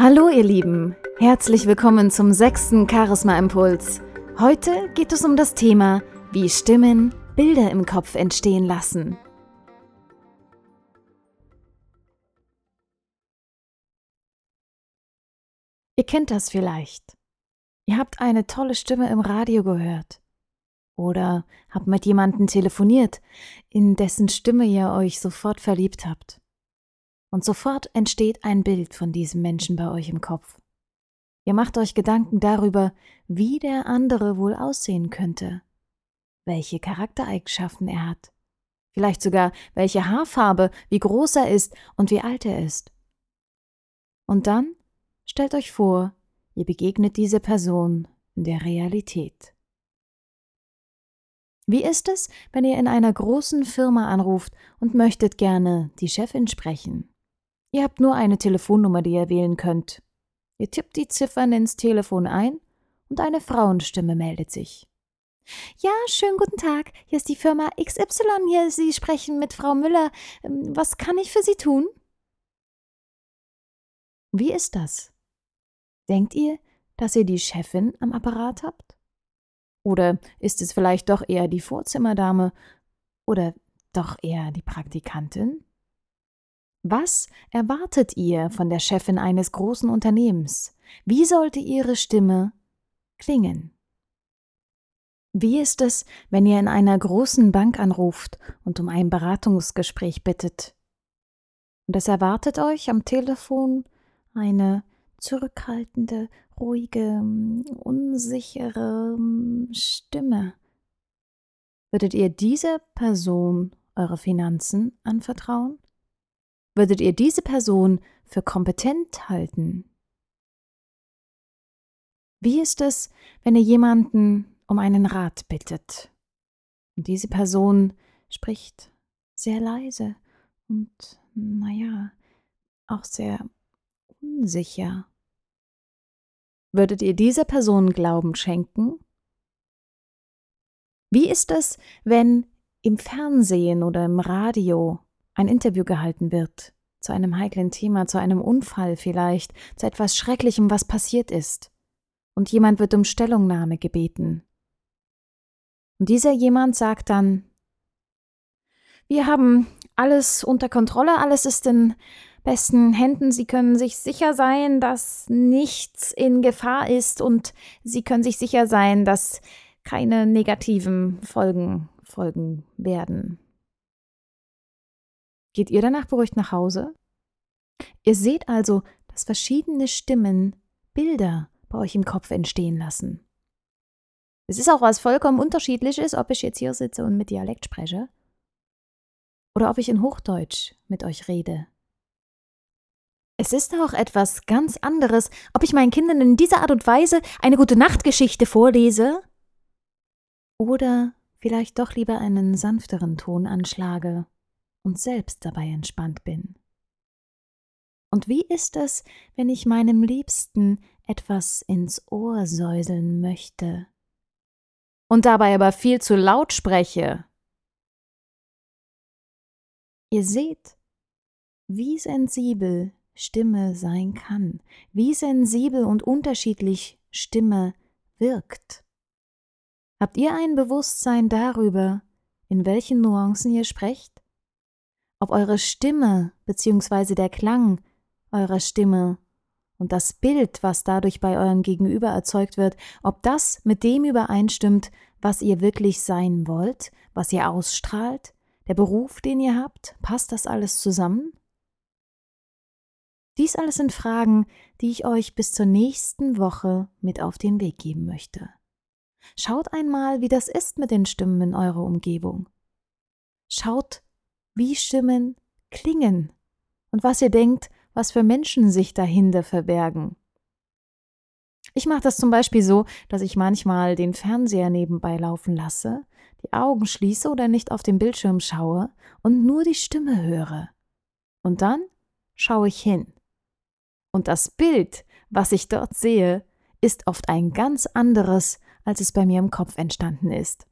Hallo ihr Lieben, herzlich willkommen zum sechsten Charisma Impuls. Heute geht es um das Thema, wie Stimmen Bilder im Kopf entstehen lassen. Ihr kennt das vielleicht. Ihr habt eine tolle Stimme im Radio gehört. Oder habt mit jemandem telefoniert, in dessen Stimme ihr euch sofort verliebt habt. Und sofort entsteht ein Bild von diesem Menschen bei euch im Kopf. Ihr macht euch Gedanken darüber, wie der andere wohl aussehen könnte, welche Charaktereigenschaften er hat, vielleicht sogar welche Haarfarbe, wie groß er ist und wie alt er ist. Und dann stellt euch vor, ihr begegnet diese Person in der Realität. Wie ist es, wenn ihr in einer großen Firma anruft und möchtet gerne die Chefin sprechen? Ihr habt nur eine Telefonnummer, die ihr wählen könnt. Ihr tippt die Ziffern ins Telefon ein und eine Frauenstimme meldet sich. Ja, schönen guten Tag. Hier ist die Firma XY. Hier Sie sprechen mit Frau Müller. Ähm, was kann ich für Sie tun? Wie ist das? Denkt ihr, dass ihr die Chefin am Apparat habt? Oder ist es vielleicht doch eher die Vorzimmerdame? Oder doch eher die Praktikantin? Was erwartet ihr von der Chefin eines großen Unternehmens? Wie sollte ihre Stimme klingen? Wie ist es, wenn ihr in einer großen Bank anruft und um ein Beratungsgespräch bittet? Und es erwartet euch am Telefon eine zurückhaltende, ruhige, unsichere Stimme. Würdet ihr dieser Person eure Finanzen anvertrauen? Würdet ihr diese Person für kompetent halten? Wie ist es, wenn ihr jemanden um einen Rat bittet und diese Person spricht sehr leise und, naja, auch sehr unsicher? Würdet ihr dieser Person Glauben schenken? Wie ist es, wenn im Fernsehen oder im Radio ein Interview gehalten wird, zu einem heiklen Thema, zu einem Unfall vielleicht, zu etwas Schrecklichem, was passiert ist, und jemand wird um Stellungnahme gebeten. Und dieser jemand sagt dann, wir haben alles unter Kontrolle, alles ist in besten Händen, Sie können sich sicher sein, dass nichts in Gefahr ist und Sie können sich sicher sein, dass keine negativen Folgen folgen werden. Geht ihr danach beruhigt nach Hause? Ihr seht also, dass verschiedene Stimmen Bilder bei euch im Kopf entstehen lassen. Es ist auch was vollkommen unterschiedliches, ob ich jetzt hier sitze und mit Dialekt spreche oder ob ich in Hochdeutsch mit euch rede. Es ist auch etwas ganz anderes, ob ich meinen Kindern in dieser Art und Weise eine gute Nachtgeschichte vorlese oder vielleicht doch lieber einen sanfteren Ton anschlage und selbst dabei entspannt bin. Und wie ist es, wenn ich meinem Liebsten etwas ins Ohr säuseln möchte und dabei aber viel zu laut spreche? Ihr seht, wie sensibel Stimme sein kann, wie sensibel und unterschiedlich Stimme wirkt. Habt ihr ein Bewusstsein darüber, in welchen Nuancen ihr sprecht? Ob eure Stimme bzw. der Klang eurer Stimme und das Bild, was dadurch bei eurem Gegenüber erzeugt wird, ob das mit dem übereinstimmt, was ihr wirklich sein wollt, was ihr ausstrahlt, der Beruf, den ihr habt, passt das alles zusammen? Dies alles sind Fragen, die ich euch bis zur nächsten Woche mit auf den Weg geben möchte. Schaut einmal, wie das ist mit den Stimmen in eurer Umgebung. Schaut, wie Stimmen klingen und was ihr denkt, was für Menschen sich dahinter verbergen. Ich mache das zum Beispiel so, dass ich manchmal den Fernseher nebenbei laufen lasse, die Augen schließe oder nicht auf den Bildschirm schaue und nur die Stimme höre. Und dann schaue ich hin. Und das Bild, was ich dort sehe, ist oft ein ganz anderes, als es bei mir im Kopf entstanden ist.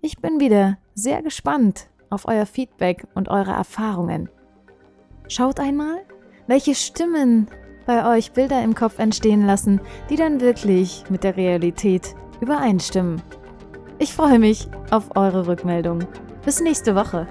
Ich bin wieder sehr gespannt, auf euer Feedback und eure Erfahrungen. Schaut einmal, welche Stimmen bei euch Bilder im Kopf entstehen lassen, die dann wirklich mit der Realität übereinstimmen. Ich freue mich auf eure Rückmeldung. Bis nächste Woche.